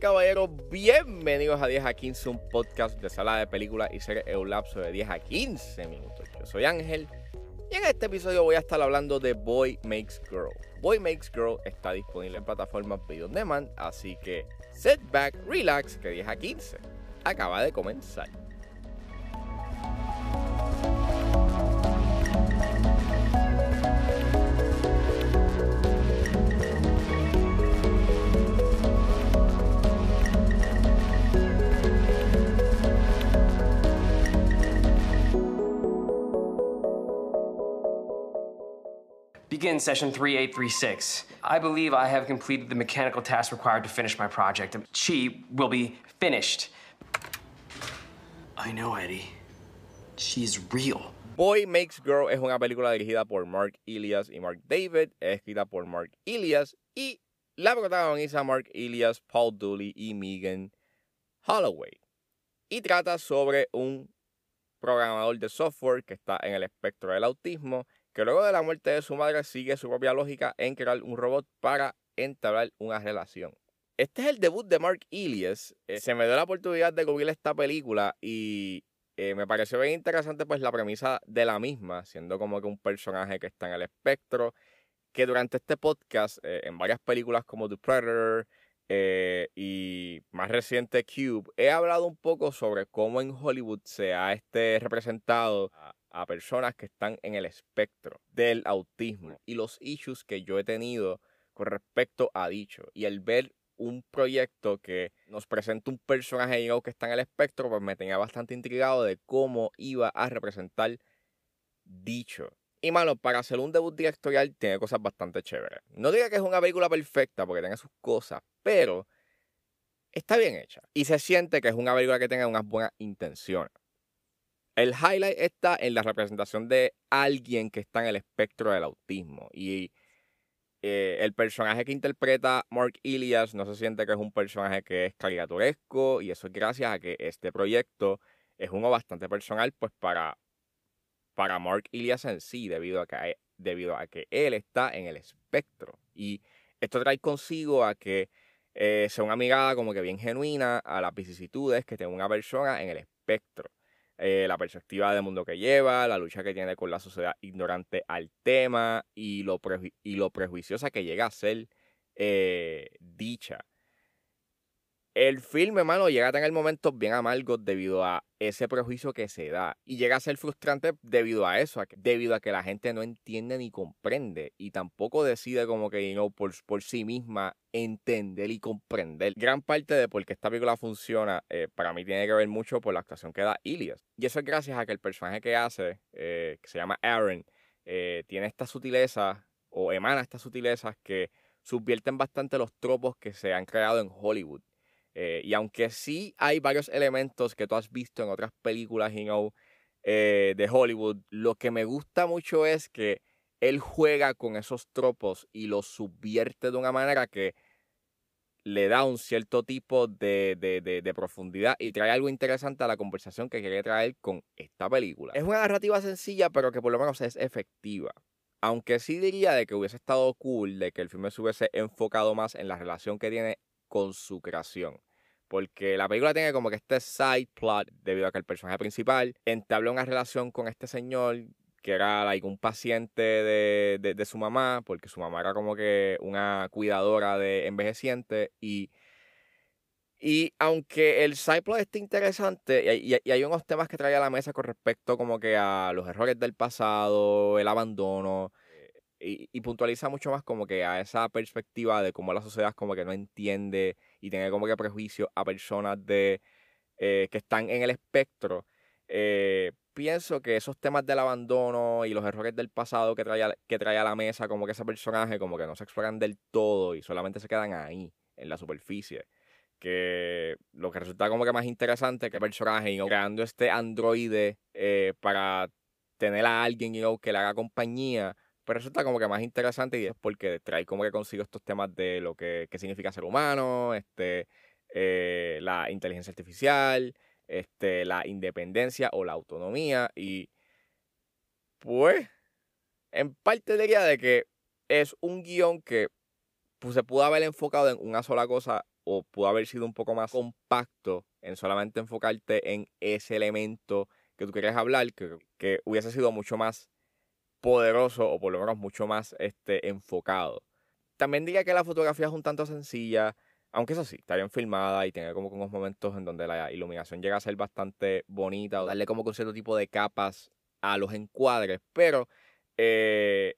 caballeros, bienvenidos a 10 a 15, un podcast de sala de películas y series en un lapso de 10 a 15 minutos. Yo soy Ángel y en este episodio voy a estar hablando de Boy Makes Girl. Boy Makes Girl está disponible en plataformas Video On Demand, así que sit back, relax, que 10 a 15 acaba de comenzar. Begin session 3836. I believe I have completed the mechanical task required to finish my project. She will be finished. I know, Eddie. She's real. Boy Makes Girl es una película dirigida por Mark Ilias y Mark David, es escrita por Mark Ilias y la protagoniza Mark Ilias, Paul Dooley y Megan Holloway. Y trata sobre un programador de software que está en el espectro del autismo, que luego de la muerte de su madre sigue su propia lógica en crear un robot para entablar una relación. Este es el debut de Mark Ilias. Eh, se me dio la oportunidad de cubrir esta película y eh, me pareció bien interesante pues la premisa de la misma, siendo como que un personaje que está en el espectro, que durante este podcast, eh, en varias películas como The Predator y más reciente Cube, he hablado un poco sobre cómo en Hollywood se ha este, representado a, personas que están en el espectro del autismo y los issues que yo he tenido con respecto a dicho. Y el ver un proyecto que nos presenta un personaje que está en el espectro, pues me tenía bastante intrigado de cómo iba a representar dicho. Y mano, para hacer un debut directorial tiene cosas bastante chéveres. No diga que es una película perfecta porque tiene sus cosas, pero está bien hecha. Y se siente que es una película que tenga unas buenas intenciones. El highlight está en la representación de alguien que está en el espectro del autismo. Y eh, el personaje que interpreta Mark Ilias no se siente que es un personaje que es caricaturesco. Y eso es gracias a que este proyecto es uno bastante personal, pues para, para Mark Ilias en sí, debido a, que, debido a que él está en el espectro. Y esto trae consigo a que eh, sea una mirada como que bien genuina a las vicisitudes que tiene una persona en el espectro. Eh, la perspectiva del mundo que lleva, la lucha que tiene con la sociedad ignorante al tema y lo, y lo prejuiciosa que llega a ser eh, dicha. El filme, hermano, llega a tener momentos bien amargos debido a ese prejuicio que se da. Y llega a ser frustrante debido a eso, debido a que la gente no entiende ni comprende. Y tampoco decide como que, you por, por sí misma entender y comprender. Gran parte de por qué esta película funciona, eh, para mí tiene que ver mucho por la actuación que da Ilias. Y eso es gracias a que el personaje que hace, eh, que se llama Aaron, eh, tiene esta sutileza o emana estas sutilezas que subvierten bastante los tropos que se han creado en Hollywood. Eh, y aunque sí hay varios elementos que tú has visto en otras películas eh, de Hollywood, lo que me gusta mucho es que él juega con esos tropos y los subvierte de una manera que le da un cierto tipo de, de, profundidad y trae algo interesante a la conversación que quiere traer con esta película. Es una narrativa sencilla, pero que por lo menos es efectiva. Aunque sí diría de que hubiese estado cool de que el filme se hubiese enfocado más en la relación que tiene con su creación. Porque la película tiene como que este side plot debido a que el personaje principal entabla una relación con este señor que era like, un paciente de, de, su mamá, porque su mamá era como que una cuidadora de envejeciente y... Y aunque el side plot esté interesante, y, hay unos temas que trae a la mesa con respecto como que a los errores del pasado, el abandono, y, puntualiza mucho más como que a esa perspectiva de cómo la sociedad como que no entiende y tiene como que prejuicio a personas de eh, que están en el espectro. Eh, pienso que esos temas del abandono y los errores del pasado que trae, a, que trae a la mesa como que ese personaje como que no se exploran del todo y solamente se quedan ahí, en la superficie. Que lo que resulta como que más interesante que el personaje, creando este androide eh, para tener a alguien que le haga compañía, resulta como que más interesante y es porque trae como que consigo estos temas de lo que, significa ser humano, este, eh, la inteligencia artificial, este, la independencia o la autonomía. Y pues, en parte diría de que es un guion que pues, se pudo haber enfocado en una sola cosa o pudo haber sido un poco más compacto en solamente enfocarte en ese elemento que tú querías hablar, que, que hubiese sido mucho más poderoso o por lo menos mucho más este, enfocado. También diría que la fotografía es un tanto sencilla, aunque eso sí, está bien filmada y tiene como unos momentos en donde la iluminación llega a ser bastante bonita o darle como un cierto tipo de capas a los encuadres, pero eh,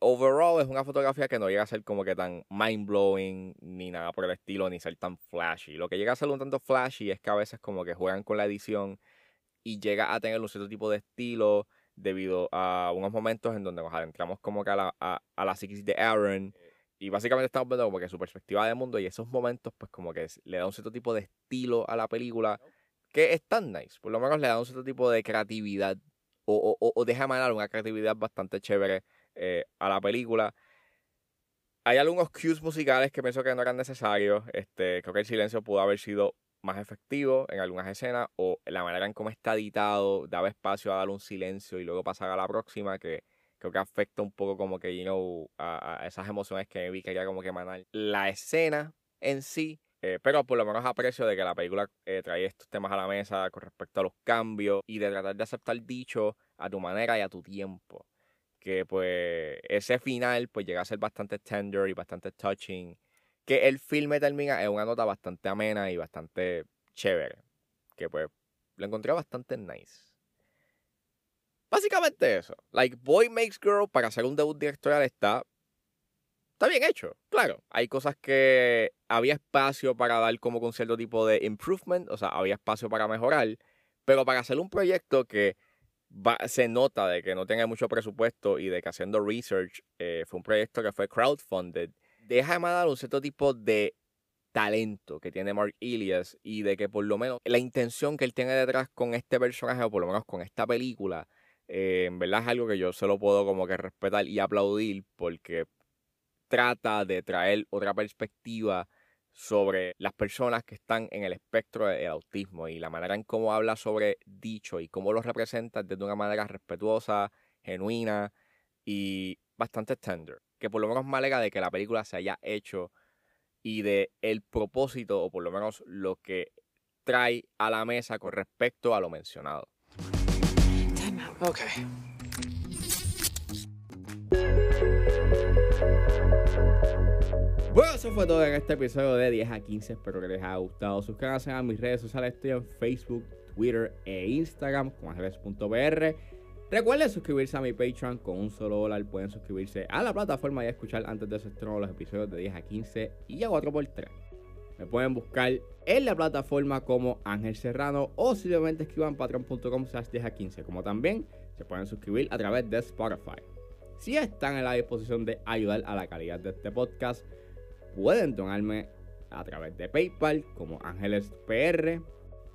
overall es una fotografía que no llega a ser como que tan mind blowing ni nada por el estilo, ni ser tan flashy. Lo que llega a ser un tanto flashy es que a veces como que juegan con la edición y llega a tener un cierto tipo de estilo debido a unos momentos en donde nos adentramos como que a la, a, la psiquis de Aaron y básicamente estamos viendo como que su perspectiva de mundo y esos momentos pues como que le da un cierto tipo de estilo a la película que es tan nice, por lo menos le da un cierto tipo de creatividad o, o, o deja manar una creatividad bastante chévere eh, a la película. Hay algunos cues musicales que pienso que no eran necesarios. Este, creo que el silencio pudo haber sido más efectivo en algunas escenas o la manera en cómo está editado daba espacio a dar un silencio y luego pasar a la próxima que creo que afecta un poco como que, you know, a, esas emociones que vi quería como que emanar la escena en sí, eh, pero por lo menos aprecio de que la película eh, trae estos temas a la mesa con respecto a los cambios y de tratar de aceptar dicho a tu manera y a tu tiempo. Que pues ese final pues llega a ser bastante tender y bastante touching que el filme termina en una nota bastante amena y bastante chévere. Que pues lo encontré bastante nice. Básicamente eso. Like Boy Makes Girl para hacer un debut directorial está. Está bien hecho, claro. Hay cosas que había espacio para dar como con cierto tipo de improvement, o sea, había espacio para mejorar, pero para hacer un proyecto que se nota de que no tenga mucho presupuesto y de que haciendo research eh, fue un proyecto que fue crowdfunded deja de dar un cierto tipo de talento que tiene Mark Ilias y de que por lo menos la intención que él tiene detrás con este personaje o por lo menos con esta película, eh, en verdad es algo que yo solo puedo como que respetar y aplaudir porque trata de traer otra perspectiva sobre las personas que están en el espectro del autismo y la manera en cómo habla sobre dicho y cómo lo representa desde una manera respetuosa, genuina y bastante tender que por lo menos me alegra de que la película se haya hecho y de el propósito o por lo menos lo que trae a la mesa con respecto a lo mencionado. Bueno, eso fue todo en este episodio de 10 a 15. Espero que les haya gustado. Suscríbanse a mis redes sociales. Estoy en Facebook, Twitter e Instagram como ángeles.br. Recuerden suscribirse a mi Patreon con un solo dólar. Pueden suscribirse a la plataforma y escuchar antes de su estreno los episodios de 10 a 15 y a 4x3. Me pueden buscar en la plataforma como Ángel Serrano o simplemente escriban patreon.com slash 10 a 15. Como también se pueden suscribir a través de Spotify. Si están en la disposición de ayudar a la calidad de este podcast, pueden donarme a través de PayPal como Ángeles PR